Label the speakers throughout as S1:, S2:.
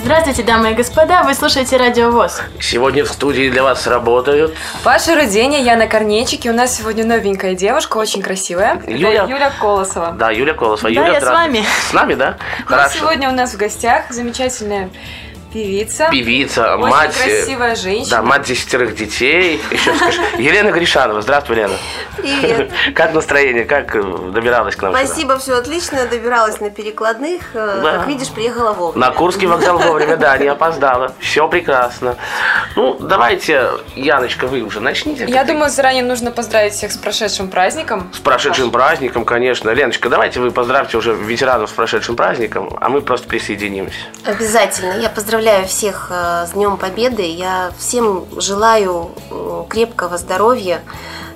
S1: Здравствуйте, дамы и господа, вы слушаете Радио ВОЗ.
S2: Сегодня в студии для вас работают
S3: Паша Руденя, Яна Корнейчик, и у нас сегодня новенькая девушка, очень красивая.
S2: Юля.
S3: Это Юля Колосова.
S2: Да, Юля
S1: Да,
S2: Колосова. Юля,
S1: я с вами.
S2: С нами, да? Хорошо.
S3: сегодня у нас в гостях замечательная певица.
S2: Певица,
S3: Очень
S2: мать. э,
S3: красивая женщина.
S2: Да, мать десятерых детей. Еще скажи. Елена Гришанова. Здравствуй, Лена.
S4: Привет.
S2: Как настроение? Как э, добиралась к нам сюда?
S4: Спасибо, все отлично. Добиралась на перекладных. Э,
S2: Да.
S4: Как видишь, приехала вовремя.
S2: На Курский вокзал вовремя, да, не опоздала. Все прекрасно. Ну, давайте, Яночка, вы уже начните.
S3: Я думаю, заранее нужно поздравить всех с прошедшим праздником.
S2: С прошедшим праздником, конечно. Леночка, давайте вы поздравьте уже ветеранов с прошедшим праздником, а мы просто присоединимся.
S4: Обязательно. Я поздравляю всех э, с Днем Победы. Я всем желаю э, крепкого здоровья,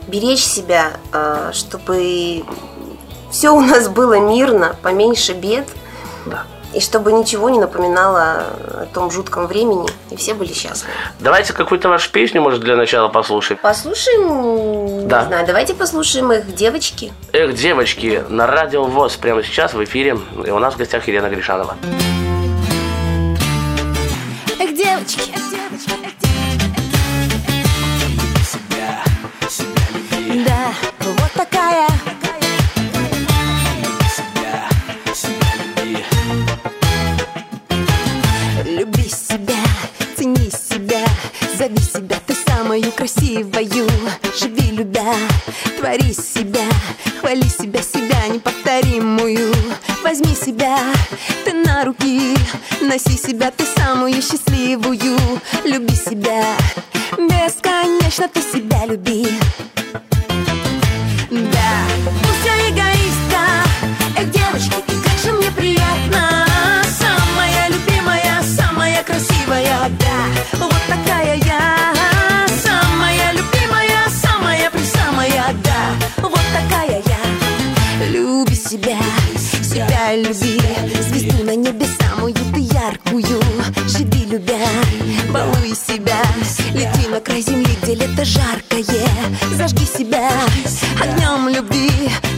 S4: беречь себя, э, чтобы все у нас было мирно, поменьше бед.
S2: Да.
S4: И чтобы ничего не напоминало о том жутком времени, и все были счастливы.
S2: Давайте какую-то вашу песню, может, для начала послушаем.
S4: Послушаем,
S2: Да.
S4: не знаю, давайте послушаем их девочки.
S2: Эх, девочки, на радио ВОЗ прямо сейчас в эфире. И у нас в гостях Елена Гришанова.
S1: Эх, девочки, да, вот такая. Люби себя, носи себя, ты самую счастливую. Люби себя, бесконечно ты себя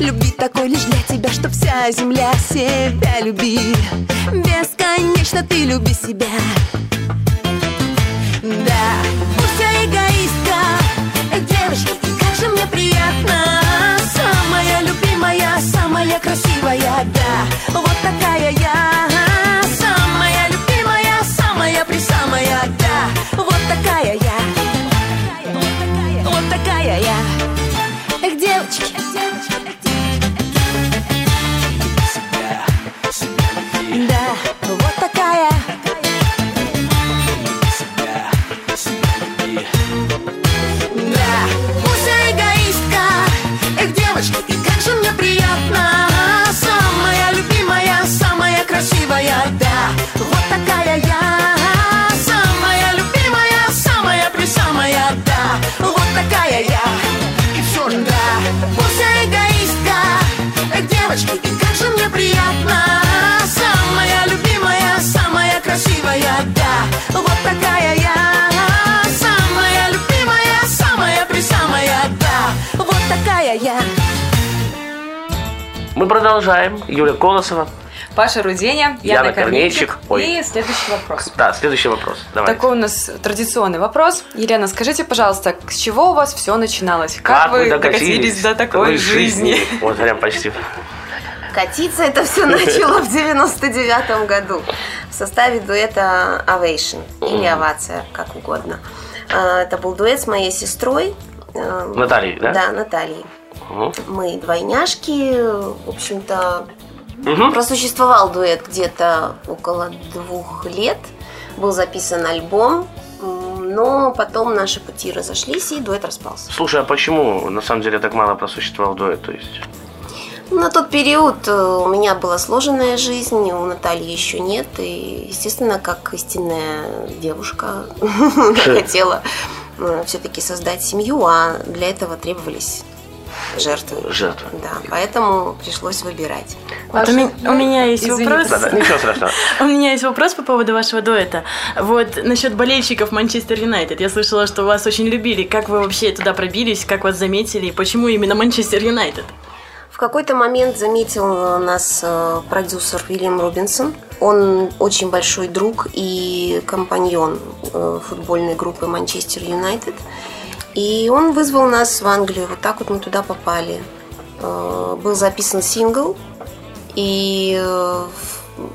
S1: любви такой лишь для тебя, чтоб вся земля себя люби Бесконечно ты люби себя
S2: продолжаем. Юля Колосова.
S3: Паша Руденя,
S2: Яна
S3: Яна, Корнейчик.
S2: Корнейчик. Ой.
S3: И следующий вопрос.
S2: Да, следующий вопрос. Давай.
S3: Такой у нас традиционный вопрос. Елена, скажите, пожалуйста, с чего у вас все начиналось? Как, вы докатились до такой жизни?
S2: Вот прям почти.
S4: Катиться это все начало в 99 году в составе дуэта Ovation или Овация, как угодно. А, Это был дуэт с моей сестрой. э,
S2: Натальей, да?
S4: Да, Натальей.
S2: Мгм.
S4: Мы двойняшки, в общем-то,
S2: Мгм.
S4: просуществовал дуэт где-то около двух лет. Был записан альбом, но потом наши пути разошлись, и дуэт распался.
S2: Слушай, а почему на самом деле так мало просуществовал дуэт? То есть
S4: На тот период э, у меня была сложенная жизнь, у Натальи еще нет. И, естественно, как истинная девушка, я хотела все-таки создать семью, а для этого требовались жертвы.
S2: Жертвы.
S4: Да, поэтому пришлось выбирать.
S5: Вот у, меня, у меня есть
S3: Извините.
S5: вопрос.
S2: Да, да, ничего страшного.
S5: У меня есть вопрос по поводу вашего дуэта. Вот насчет болельщиков Манчестер Юнайтед. Я слышала, что вас очень любили. Как вы вообще туда пробились? Как вас заметили? И почему именно Манчестер Юнайтед?
S4: В какой-то момент заметил нас э, продюсер Вильям Робинсон. Он очень большой друг и компаньон э, футбольной группы Манчестер Юнайтед. И он вызвал нас в Англию. Вот так вот мы туда попали. Э, Был записан сингл. И э,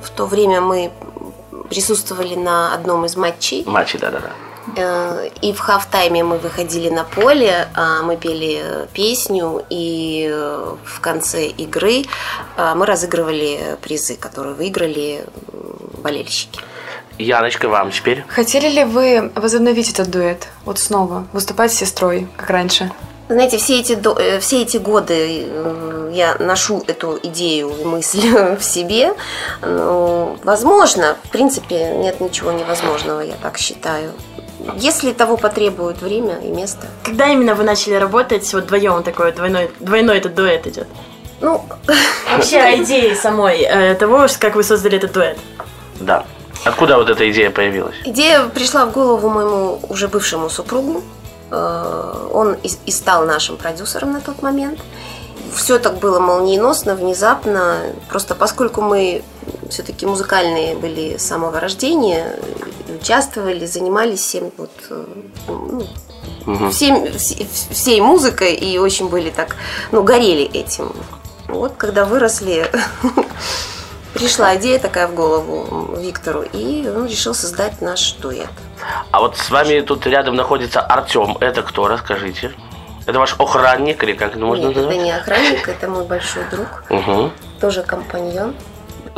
S4: в- то время мы присутствовали на одном из матчей.
S2: Матчи, да-да-да.
S4: Э, И в хафтайме мы выходили на поле, а, мы пели песню, и в конце игры мы разыгрывали призы, которые выиграли болельщики.
S2: Яночка, вам теперь.
S3: Хотели ли вы возобновить этот дуэт? Вот снова, выступать с сестрой, как раньше?
S4: Знаете, все эти, э, все эти годы э, я ношу эту идею и мысль в себе. Ну, возможно, в принципе, нет ничего невозможного, я так считаю. Если того потребует время и место.
S5: Когда именно вы начали работать вот вдвоем такой двойной, двойной этот дуэт идет?
S4: Ну,
S5: Вообще идеи самой э, того, как вы создали этот дуэт.
S2: Да. Откуда вот эта идея появилась?
S4: Идея пришла в голову моему уже бывшему супругу. Э, Он и, стал нашим продюсером на тот момент. Все так было молниеносно, внезапно. Просто поскольку мы все-таки музыкальные были с самого рождения, участвовали, занимались всем вот, э, ну,
S2: Мгм.
S4: всем, вс- всей музыкой и очень были так, ну, горели этим. Вот когда выросли, пришла идея такая в голову Виктору, и он решил создать наш дуэт.
S2: А вот с вами тут рядом находится Артем. Это кто? Расскажите. Это ваш охранник или как это можно
S4: Нет, это
S2: назвать?
S4: не охранник, это мой большой друг,
S2: Угу.
S4: тоже компаньон.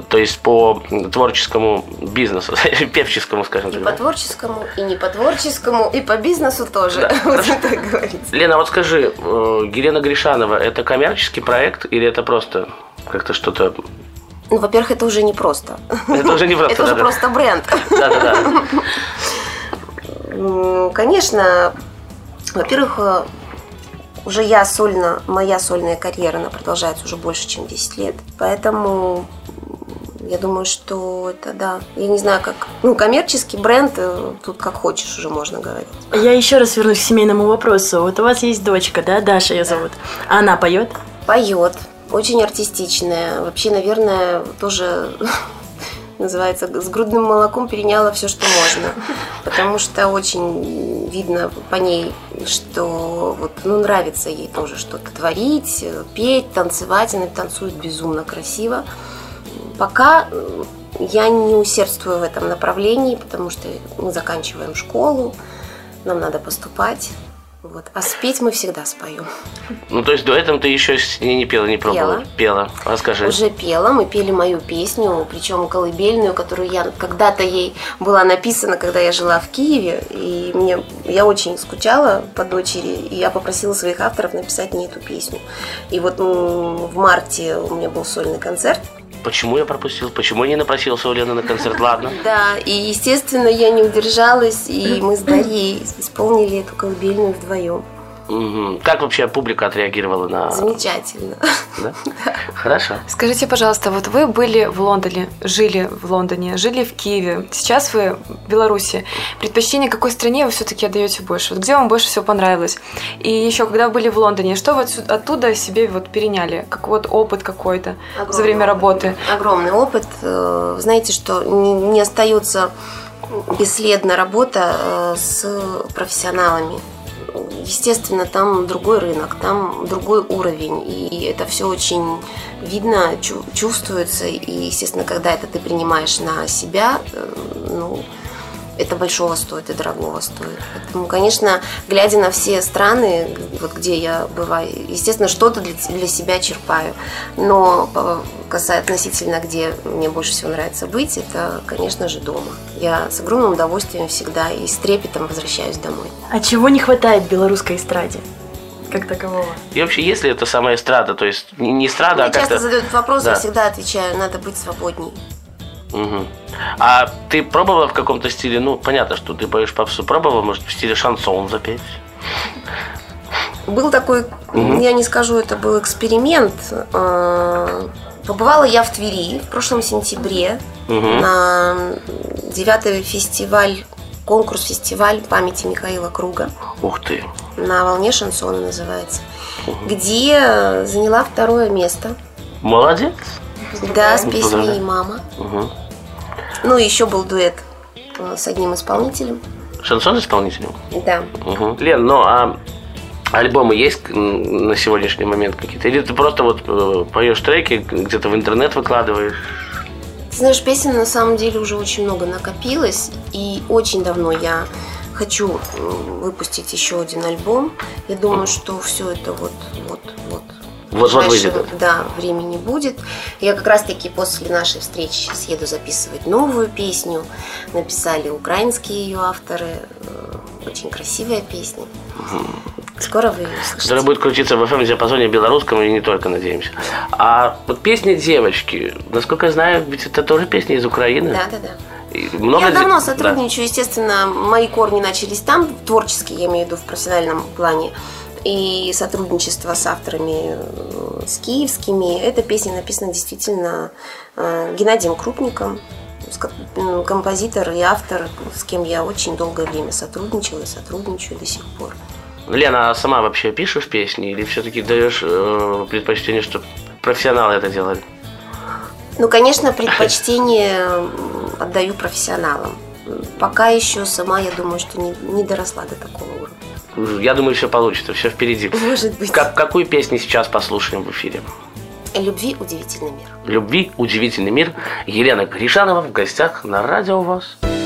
S2: То есть по творческому бизнесу, певческому, скажем
S4: И
S2: так.
S4: по
S2: да?
S4: творческому, и не по творческому, и по бизнесу тоже,
S2: Да.
S4: можно так говорить.
S2: Лена, вот скажи, э, Елена Гришанова, это коммерческий проект или это просто как-то что-то...
S4: Ну, во-первых, это уже не просто.
S2: Это уже не просто,
S4: Это уже просто бренд.
S2: Да-да-да.
S4: М, Конечно, во-первых, э, уже я сольно, моя сольная карьера, она продолжается уже больше, чем 10 лет. Поэтому я думаю, что это, да, я не знаю, как, ну, коммерческий бренд, э, тут как хочешь уже можно говорить.
S5: Я еще раз вернусь к семейному вопросу. Вот у вас есть дочка, да, Даша ее зовут. А она поет?
S4: Поет, очень артистичная. Вообще, наверное, тоже называется, с грудным молоком переняла все, что можно. Потому что очень видно по ней, что вот, ну, нравится ей тоже что-то творить, петь, танцевать. Она танцует безумно красиво. Пока я не усердствую в этом направлении, потому что мы заканчиваем школу, нам надо поступать. Вот. А спеть мы всегда споем.
S2: Ну, то есть до этого ты еще с ней не пела, не пробовала? Пела. Расскажи.
S4: Уже пела, мы пели мою песню, причем колыбельную, которую я когда-то ей была написана, когда я жила в Киеве, и мне я очень скучала по дочери, и я попросила своих авторов написать мне эту песню. И вот в марте у меня был сольный концерт.
S2: Почему я пропустил? Почему я не напросился у Лены на концерт? Ладно.
S4: Да, и естественно я не удержалась, и мы с Дарьей исполнили эту колыбельную вдвоем.
S2: Мгм. Как вообще публика отреагировала на...
S4: Замечательно.
S2: Да? Хорошо.
S3: Скажите, пожалуйста, вот вы были в Лондоне, жили в Лондоне, жили в Киеве, сейчас вы в Беларуси. Предпочтение какой стране вы все-таки отдаете больше? Вот где вам больше всего понравилось? И еще, когда вы были в Лондоне, что вы отсюда- оттуда себе вот переняли? Как вот опыт какой-то за
S4: Огромный
S3: время
S4: опыт.
S3: работы?
S4: Огромный опыт. Э, Знаете, что не, не остается бесследно работа э, с профессионалами. Естественно, там другой рынок, там другой уровень, и это все очень видно, чу- чувствуется, и, естественно, когда это ты принимаешь на себя, э, ну, это большого стоит и дорогого стоит. Поэтому, конечно, глядя на все страны, вот где я бываю, естественно, что-то для, для себя черпаю. Но по- касаясь относительно, где мне больше всего нравится быть, это, конечно же, дома. Я с огромным удовольствием всегда и с трепетом возвращаюсь домой.
S5: А чего не хватает белорусской эстраде? Как такового?
S2: И вообще, если это самая эстрада, то есть не эстрада, а
S4: Мне часто
S2: как-то...
S4: задают этот вопрос, я
S2: Да.
S4: всегда отвечаю, надо быть свободней.
S2: Мгм. А ты пробовала в каком-то стиле, ну, понятно, что ты поешь попсу, пробовала, может, в стиле шансон запеть?
S6: Был такой, я не скажу, это был эксперимент. Э, Побывала я в Твери в прошлом сентябре на девятый фестиваль, конкурс-фестиваль памяти Михаила Круга.
S2: Ух ты.
S6: На волне шансона называется. Где заняла второе место.
S2: Молодец.
S6: Да, с
S2: Поздравляю.
S6: песней «Мама».
S2: Мгм.
S6: Ну, и еще был дуэт э, с одним исполнителем.
S2: Шансон исполнителем?
S6: Да.
S2: Мгм. Лен, ну а альбомы есть на сегодняшний момент какие-то? Или ты просто вот э, поешь треки, где-то в интернет выкладываешь?
S6: Ты знаешь, песен на самом деле уже очень много накопилось, и очень давно я хочу м, выпустить еще один альбом. Я думаю, что все это вот, вот, вот. В
S2: Вот-вот
S6: ближайшее,
S2: выйдет.
S6: Да, времени будет. Я как раз-таки после нашей встречи сейчас еду записывать новую песню. Написали украинские ее авторы. Э, Очень красивая песня. Скоро вы ее услышите.
S2: Которая будет крутиться в FM-диапазоне белорусском и не только, надеемся. А вот песня «Девочки», насколько я знаю, ведь это тоже песня из Украины.
S6: Да, да, да.
S2: И много
S6: я давно
S2: да.
S6: сотрудничаю, естественно, мои корни начались там, творческие, я имею в виду в профессиональном плане. И сотрудничество с авторами, э, с киевскими. Эта песня написана действительно э, Геннадием Крупником, композитор и автор, с кем я очень долгое время сотрудничала и сотрудничаю до сих пор.
S2: Лена, а сама вообще пишешь песни или все-таки даешь э, предпочтение, чтобы профессионалы это делали?
S6: Ну, конечно, предпочтение отдаю профессионалам. Пока еще сама, я думаю, что не, не доросла до такого уровня.
S2: Я думаю, все получится, все впереди.
S6: Может быть.
S2: Как, какую песню сейчас послушаем в эфире?
S6: Любви удивительный мир.
S2: «Любви. Удивительный мир». Елена Гришанова в гостях на радио ВОЗ.
S4: Удивительный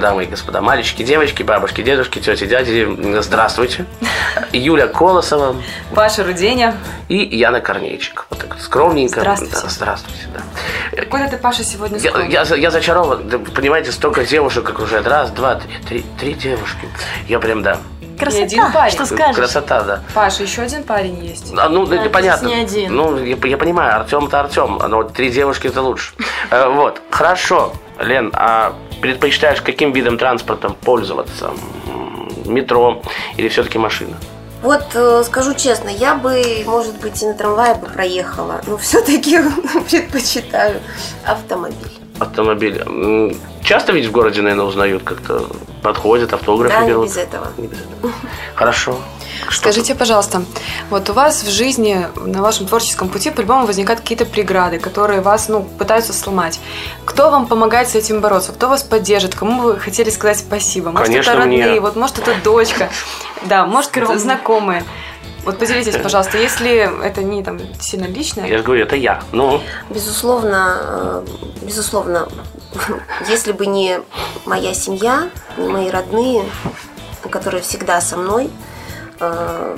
S2: дамы и господа, мальчики, девочки, бабушки, дедушки, тети, дяди. Здравствуйте. Юля Колосова
S3: Паша Руденя.
S2: и Яна Корнейчик. Вот так скромненько.
S3: Здравствуйте.
S2: Да, здравствуйте, да.
S3: Какой ты, Паша, сегодня
S2: Я, я, я зачарован. Понимаете, столько девушек окружает. Раз, два, три, три, три девушки. Я прям, да.
S5: Красота,
S3: один парень.
S5: что скажешь?
S2: Красота, да.
S3: Паша, еще один парень есть.
S2: А, ну,
S5: здесь
S2: понятно.
S5: не один.
S2: Ну, я, я понимаю, Артем-то Артем, но вот три девушки это лучше. Э, Вот, хорошо. Лен, а предпочитаешь каким видом транспорта пользоваться? Метро или все-таки машина?
S4: Вот э, скажу честно, я бы, может быть, и на трамвае бы проехала, но все-таки предпочитаю автомобиль.
S2: Автомобиль. Часто ведь в городе, наверное, узнают как-то, подходят, автографы
S4: Да, не
S2: берут?
S4: без этого.
S2: Не без этого. Хорошо. Что
S3: Скажите, пожалуйста, вот у вас в жизни, на вашем творческом пути по-любому возникают какие-то преграды, которые вас, ну, пытаются сломать. Кто вам помогает с этим бороться? Кто вас поддержит? Кому вы хотели сказать спасибо? Может,
S2: Конечно,
S3: это родные,
S2: мне.
S3: вот, может, это дочка. Да, может, знакомые. Вот поделитесь, пожалуйста, если это не там сильно личное.
S2: Я же говорю, это я. Ну,
S4: Безусловно, э, безусловно, если бы не моя семья, не мои родные, которые всегда со мной, э,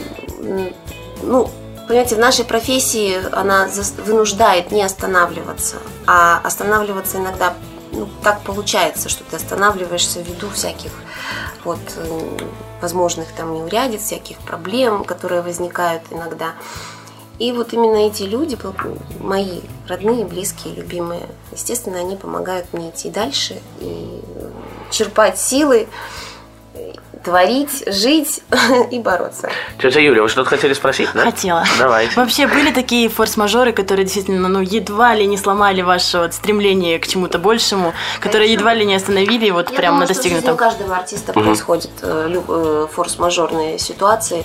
S4: ну, понимаете, в нашей профессии она вынуждает не останавливаться, а останавливаться иногда ну, так получается, что ты останавливаешься ввиду всяких вот э, возможных там неурядиц, всяких проблем, которые возникают иногда. И вот именно эти люди, мои родные, близкие, любимые, естественно, они помогают мне идти дальше и э, черпать силы, творить, жить и бороться.
S2: тетя Юля, вы что-то хотели спросить, да?
S5: Хотела.
S2: Давайте.
S5: Вообще были такие форс-мажоры, которые действительно, ну, едва ли не сломали ваше вот стремление к чему-то большему, которые едва ли не остановили вот
S4: Я
S5: прям
S4: думаю,
S5: на достигнутом.
S4: у каждого артиста происходят э, лю- э, форс-мажорные ситуации.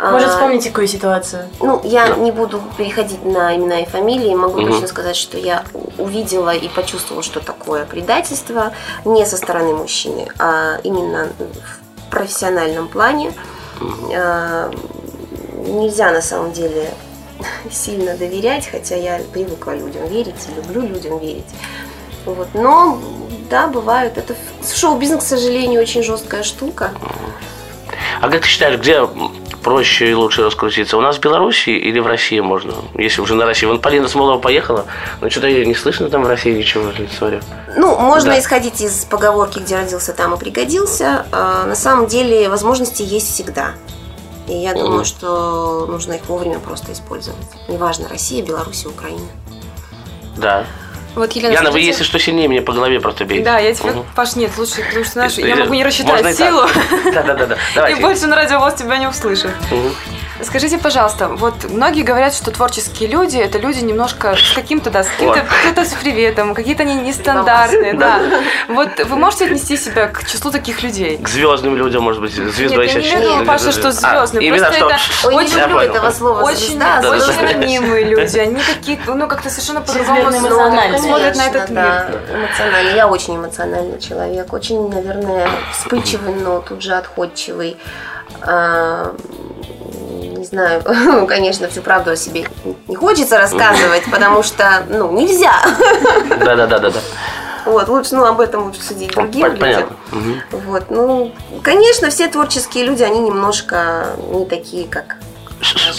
S5: Может,
S4: А,
S5: вспомните какую ситуацию?
S4: Ну, я не буду переходить на имена и фамилии, могу
S2: Мгм.
S4: точно сказать, что я увидела и почувствовала, что такое предательство не со стороны мужчины, а именно в профессиональном плане. А, Нельзя на самом деле сильно доверять, хотя я привыкла людям верить и люблю людям верить. Вот. Но да, бывают. Это шоу-бизнес, к сожалению, очень жесткая штука.
S2: А как ты считаешь, где проще и лучше раскрутиться? У нас в Беларуси или в России можно? Если уже на России. Вон Полина Смолова поехала, но что-то ее не слышно там в России ничего, смотрю.
S4: Ну, можно
S2: Да.
S4: исходить из поговорки, где родился, там и пригодился. А, на самом деле возможности есть всегда. И я думаю, что нужно их вовремя просто использовать. Неважно, Россия, Беларусь, Украина.
S2: Да.
S3: Вот, Елена,
S2: Яна, вы если что сильнее, мне по голове просто бейте.
S3: Да, я тебе,
S2: Мгм.
S3: Паш, нет, лучше, знаешь,
S2: Или-
S3: я могу не рассчитать силу,
S2: Да-да-да.
S3: и больше на радиовоз тебя не услышит.
S2: Мгм.
S3: Скажите, пожалуйста, вот многие говорят, что творческие люди это люди немножко с каким-то, да, с каким-то, кто-то с приветом, какие-то они нестандартные, да. Вот вы можете отнести себя к числу таких людей?
S2: К звездным людям, может быть, звездой
S3: Нет, я не
S2: сейчас.
S3: имею в виду, Паша, что звездные,
S2: именно
S3: просто это Очень
S4: не люблю
S2: понял.
S4: этого слова
S3: Очень, ранимые люди, они такие, ну, как-то совершенно по-другому смотрят, на этот мир.
S4: да, эмоциональный. Я очень эмоциональный человек, очень, наверное, вспыльчивый, но тут же отходчивый. Не знаю, конечно, всю правду о себе не хочется рассказывать, потому что, ну, нельзя.
S2: Да-да-да-да.
S4: Вот, лучше, ну, об этом лучше судить другим людям.
S2: Понятно.
S4: Вот, ну, конечно, все творческие люди, они немножко не такие, как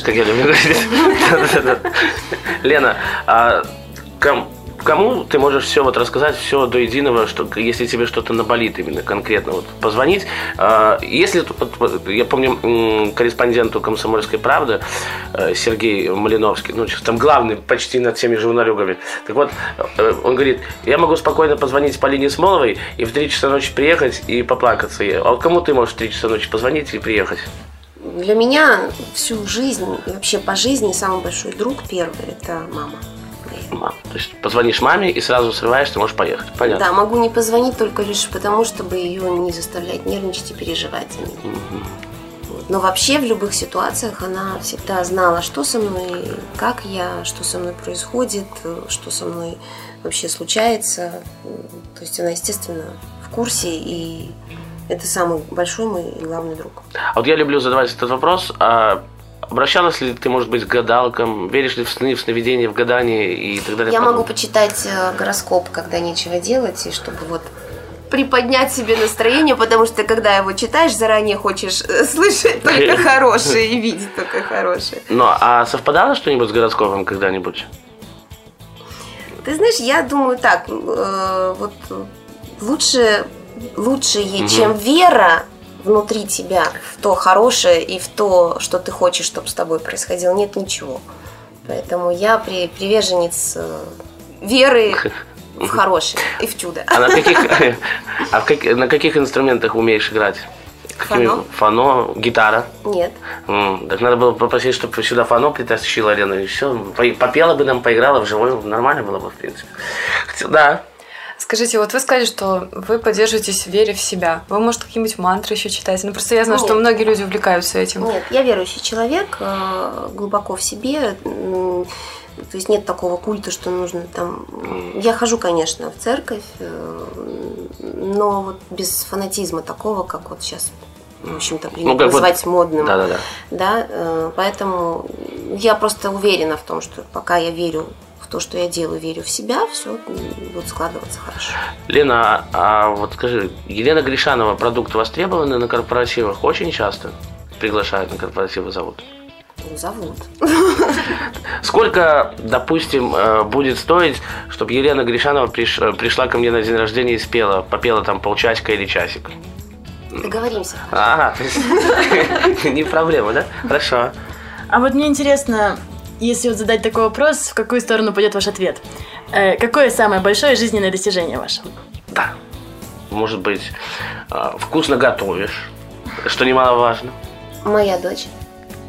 S2: Как я люблю говорить. Лена, а кому ты можешь все вот рассказать, все до единого, что если тебе что-то наболит именно конкретно, вот позвонить. А, Если я помню корреспонденту Комсомольской правды э, Сергей Малиновский, ну там главный почти над всеми журналюгами. Так вот, э, он говорит, я могу спокойно позвонить Полине Смоловой и в 3 часа ночи приехать и поплакаться ей. А вот кому ты можешь в 3 часа ночи позвонить и приехать?
S4: Для меня всю жизнь и вообще по жизни самый большой друг первый – это мама.
S2: Мам. То есть позвонишь маме и сразу срываешь, ты можешь поехать. Понятно.
S4: Да, могу не позвонить только лишь потому, чтобы ее не заставлять нервничать и переживать за меня. Но вообще в любых ситуациях она всегда знала, что со мной, как я, что со мной происходит, что со мной вообще случается. То есть она, естественно, в курсе, и это самый большой мой и главный друг.
S2: А вот я люблю задавать этот вопрос, а обращалась ли ты, может быть, к гадалкам? Веришь ли в сны, в сновидения, в гадания и так далее?
S4: Я могу почитать э, гороскоп, когда нечего делать, и чтобы вот приподнять себе настроение, потому что когда его читаешь, заранее хочешь э, слышать только хорошее и видеть только хорошее.
S2: Ну, а совпадало что-нибудь с гороскопом когда-нибудь?
S4: Ты знаешь, я думаю так, э, вот лучше, лучше, е- чем вера внутри тебя в то хорошее и в то, что ты хочешь, чтобы с тобой происходило, нет ничего. Поэтому я при, приверженец э, веры в хорошее и в чудо.
S2: А на каких, а как- на каких инструментах умеешь играть? Какими-
S4: Фано.
S2: Фано, гитара.
S4: Нет.
S2: М, Так надо было попросить, чтобы сюда фано притащила Лена, и все. Попела бы нам, поиграла вживую, нормально было бы, в принципе. Хотя, Да.
S3: Скажите, вот вы сказали, что вы поддерживаетесь в вере в себя. Вы, может, какие-нибудь мантры еще читаете? Ну, просто я знаю, что
S4: Нет.
S3: многие люди увлекаются этим.
S4: Нет, я верующий человек, э, глубоко в себе. То есть нет такого культа, что нужно там... Я хожу, конечно, в церковь, э, но вот без фанатизма такого, как вот сейчас, в общем-то, принято
S2: Ну, как вот-
S4: называть модным.
S2: Да-да-да.
S4: Да, э, поэтому я просто уверена в том, что пока я верю то, что я делаю, верю в себя, все будет складываться хорошо.
S2: Лена, а, вот скажи, Елена Гришанова, продукт востребованный на корпоративах очень часто? Приглашают на корпоративы, зовут.
S4: Ну, зовут.
S2: Сколько, допустим, э, будет стоить, чтобы Елена Гришанова приш- пришла ко мне на день рождения и спела, попела там полчасика или часик?
S4: Договоримся.
S2: Ага, то есть не проблема, да? Хорошо.
S5: А вот мне интересно, если вот задать такой вопрос, в какую сторону пойдет ваш ответ? Э, какое самое большое жизненное достижение ваше?
S2: Да. Может быть, э, вкусно готовишь, что немаловажно.
S4: Моя дочь.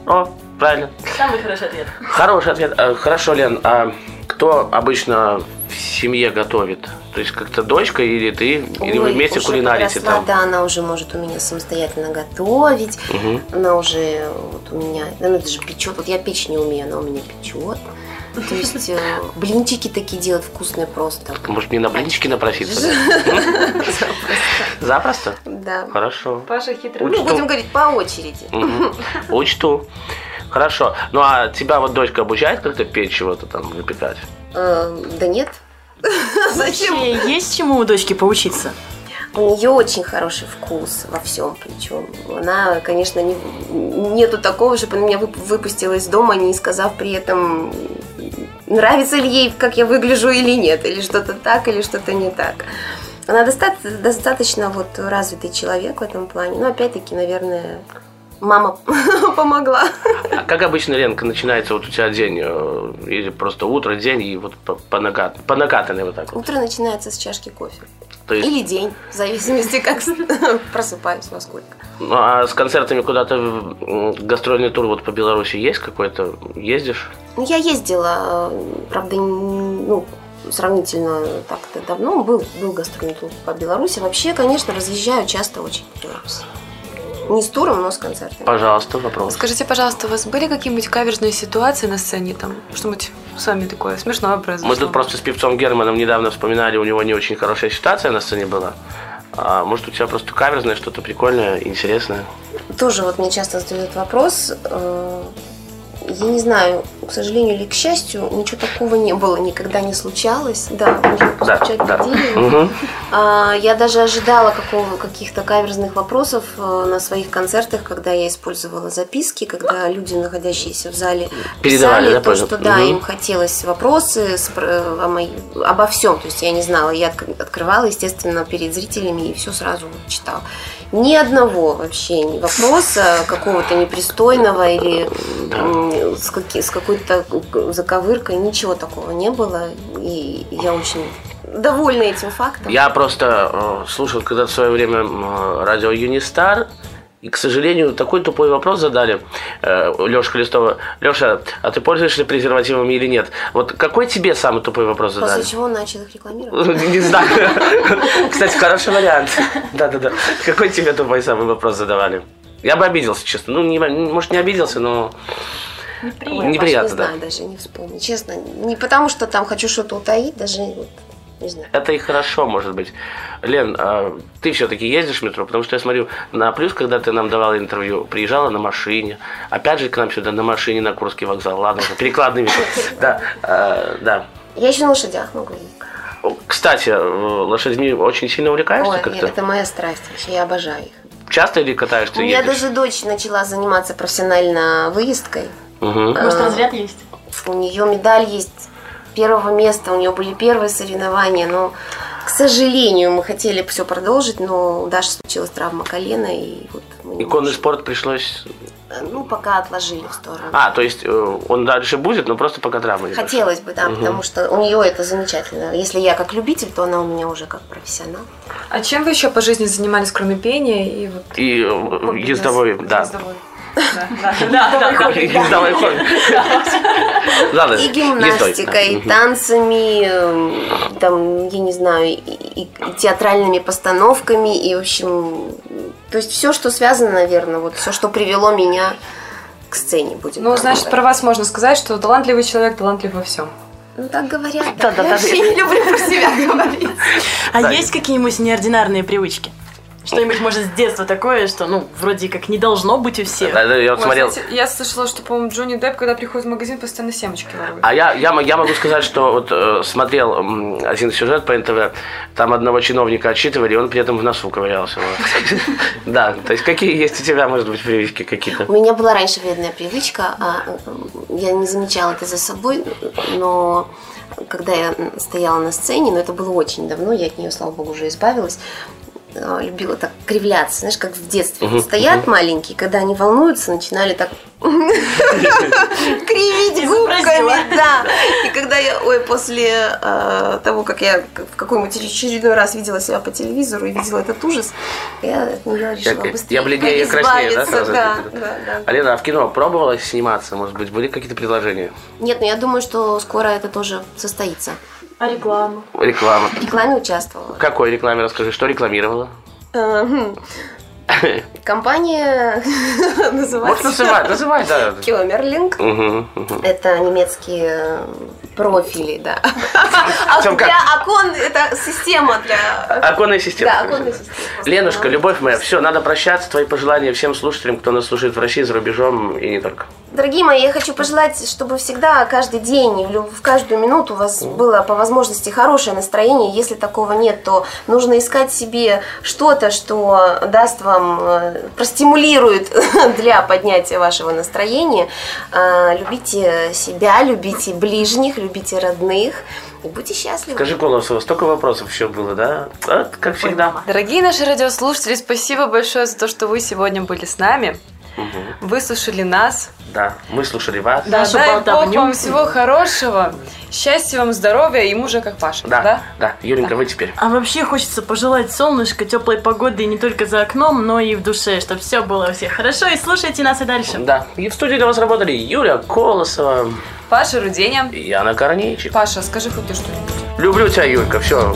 S2: О, правильно.
S5: Самый хороший ответ.
S2: Хороший ответ. Э, Хорошо, Лен, а кто обычно семье готовит? То есть как-то дочка или ты, или вы
S4: Ой,
S2: вместе
S4: уже
S2: кулинарите там?
S4: Да, она уже может у меня самостоятельно готовить.
S2: Мгм.
S4: Она уже вот у меня, да, она даже печет. Вот я печь не умею, она у меня печет. То есть э, блинчики такие делает вкусные просто.
S2: Может, мне на блинчики напроситься? Запросто?
S4: Да.
S2: Хорошо.
S3: Паша хитрый.
S4: Ну, будем говорить по очереди.
S2: Учту. Хорошо. Ну, а тебя вот дочка обучает как-то печь чего-то там, выпекать?
S4: Э, Да нет. Зачем?
S5: Вообще, есть чему у дочки поучиться?
S4: У нее очень хороший вкус во всем, причем она, конечно, не, нету такого, чтобы она меня вып- выпустила из дома, не сказав при этом, нравится ли ей, как я выгляжу или нет, или что-то так, или что-то не так. Она доста- достаточно вот развитый человек в этом плане, но опять-таки, наверное, мама помогла.
S2: А как обычно, Ленка, начинается вот у тебя день? э, Или просто утро, день, и вот по, по, накат, по накатанной вот так вот?
S4: Утро начинается с чашки кофе.
S2: То есть,
S4: Или день, в зависимости, как просыпаюсь во сколько.
S2: ну, а с концертами куда-то гастрольный тур вот по Беларуси есть какой-то? Ездишь?
S4: Ну, я ездила, э, правда, ну, сравнительно так-то давно. Был, был гастрольный тур по Беларуси. Вообще, конечно, разъезжаю часто очень по Беларуси. Не с туром, но с концертами.
S2: Пожалуйста, вопрос.
S3: Скажите, пожалуйста, у вас были какие-нибудь каверзные ситуации на сцене там? Что-нибудь с вами такое смешное произошло?
S2: Мы тут просто с певцом Германом недавно вспоминали, у него не очень хорошая ситуация на сцене была. А может, у тебя просто каверзное, что-то прикольное, интересное?
S4: Тоже вот мне часто задают вопрос. Я не знаю, к сожалению или к счастью, ничего такого не было, никогда не случалось. Да, можно
S2: Да,
S4: постучать
S2: да. Мгм.
S4: А, Я даже ожидала какого, каких-то каверзных вопросов э, на своих концертах, когда я использовала записки, когда люди, находящиеся в зале,
S2: Передавали,
S4: писали
S2: да,
S4: то, что да,
S2: Мгм.
S4: им хотелось вопросы о моей- обо всем. То есть я не знала, я отк- открывала, естественно, перед зрителями и все сразу читала. Ни одного вообще вопроса какого-то непристойного или с, каки- с какой-то заковыркой, ничего такого не было. И я очень довольна этим фактом.
S2: Я просто э, слушал когда в свое время м, радио Юнистар, и, к сожалению, такой тупой вопрос задали э, Лешка Листова. Леша, а ты пользуешься презервативами или нет? Вот какой тебе самый тупой вопрос задали?
S4: После чего он начал их рекламировать.
S2: Не знаю. Кстати, хороший вариант. Да-да-да. Какой тебе тупой самый вопрос задавали? Я бы обиделся, честно. Ну, не, может, не обиделся, но неприятно,
S4: не
S2: да.
S4: знаю, даже не вспомню. Честно, не потому что там хочу что-то утаить, даже вот Не знаю.
S2: Это и хорошо, может быть. Лен, а ты все-таки ездишь в метро? Потому что я смотрю на плюс, когда ты нам давала интервью, приезжала на машине. Опять же к нам сюда на машине на Курский вокзал. Ладно, уже перекладными. Да, а, да.
S4: Я еще на лошадях могу ездить.
S2: Кстати, лошадьми очень сильно увлекаешься
S4: Ой,
S2: как-то?
S4: это моя страсть вообще, я обожаю их.
S2: Часто или катаешься
S4: У меня даже дочь начала заниматься профессионально выездкой.
S2: Мгм.
S5: Может,
S4: А,
S5: разряд есть?
S4: У нее медаль есть первого места, у нее были первые соревнования, но, к сожалению, мы хотели все продолжить, но у Даши случилась травма колена, и вот мы
S2: Иконный спорт пришлось...
S4: Ну, пока отложили в сторону.
S2: А, то есть э, он дальше будет, но просто пока травма не.
S4: Хотелось бы, да, потому что у нее это замечательно. Если я как любитель, то она у меня уже как профессионал.
S3: А чем вы еще по жизни занимались, кроме пения и вот
S2: И э, ездовой, да.
S3: Ездовой. Да, да, да.
S2: Ездовой хобби.
S4: И гимнастикой, и танцами, эм, там, я не знаю, и, театральными постановками, и, в общем, то есть все, что связано, наверное, вот все, что привело меня к сцене, будем
S3: Ну, значит,
S4: говорить.
S3: про вас можно сказать, что талантливый человек талантлив во всем.
S4: Ну, так говорят.
S2: Да,
S4: Да,
S2: да,
S4: я
S2: да.
S4: вообще не люблю про себя говорить.
S5: А есть какие-нибудь неординарные привычки? Что-нибудь, может, с детства такое, что, ну, вроде как не должно быть у всех.
S2: Да, да, я вот
S3: Ой,
S2: смотрел.
S3: знаете, я слышала, что, по-моему, Джонни Депп, когда приходит в магазин, постоянно семечки ворует.
S2: А я, я, я могу сказать, что вот э, смотрел один сюжет по НТВ, там одного чиновника отчитывали, и он при этом в носу ковырялся. вот. Да, то есть какие есть у тебя, может быть, привычки какие-то?
S4: У меня была раньше вредная привычка, а я не замечала это за собой, но когда я стояла на сцене, но это было очень давно, я от нее, слава богу, уже избавилась, любила так кривляться, знаешь, как в детстве.
S2: Мгм,
S4: Стоят маленькие, когда они волнуются, начинали так кривить губками, да. И когда я, ой, после э, того, как я в какой-нибудь очередной раз видела себя по телевизору и видела этот ужас, я от нее решила быстрее
S2: я бледнее и краснею, да. Алена, а в кино пробовала сниматься? Может быть, были какие-то предложения?
S4: Нет, но я думаю, что скоро это тоже состоится.
S5: А реклама?
S2: Реклама.
S4: В рекламе участвовала.
S2: В какой рекламе, расскажи, что рекламировала?
S4: Компания называется
S2: называть, называй, да. Мгм.
S4: Это немецкие профили, да. А для окон это система для...
S2: Оконная система.
S4: Да, оконная система.
S2: Ленушка, любовь моя, все, надо прощаться. Твои пожелания всем слушателям, кто нас слушает в России, за рубежом и не только.
S4: Дорогие мои, я хочу пожелать, чтобы всегда, каждый день, в каждую минуту у вас было по возможности хорошее настроение. Если такого нет, то нужно искать себе что-то, что даст вам, э, простимулирует для поднятия вашего настроения. А, Любите себя, любите ближних, любите родных и будьте счастливы.
S2: Скажи, Колосова, столько вопросов еще было, да? А, как всегда.
S3: Дорогие наши радиослушатели, спасибо большое за то, что вы сегодня были с нами, выслушали нас.
S2: Да, мы слушали вас.
S3: Да,
S5: Нашу
S3: дай Бог вам всего хорошего, счастья вам, здоровья и мужа как Паша.
S2: Да, да, Юленька, вы теперь.
S5: А вообще хочется пожелать солнышко, теплой погоды и не только за окном, но и в душе, чтобы все было у всех хорошо. И слушайте нас и дальше.
S2: Да, и в студии для вас работали Юля Колосова
S3: Паша Руденя.
S2: и Яна Корнейчик.
S3: Паша, скажи хоть ты что-нибудь.
S2: Люблю тебя, Юлька, все.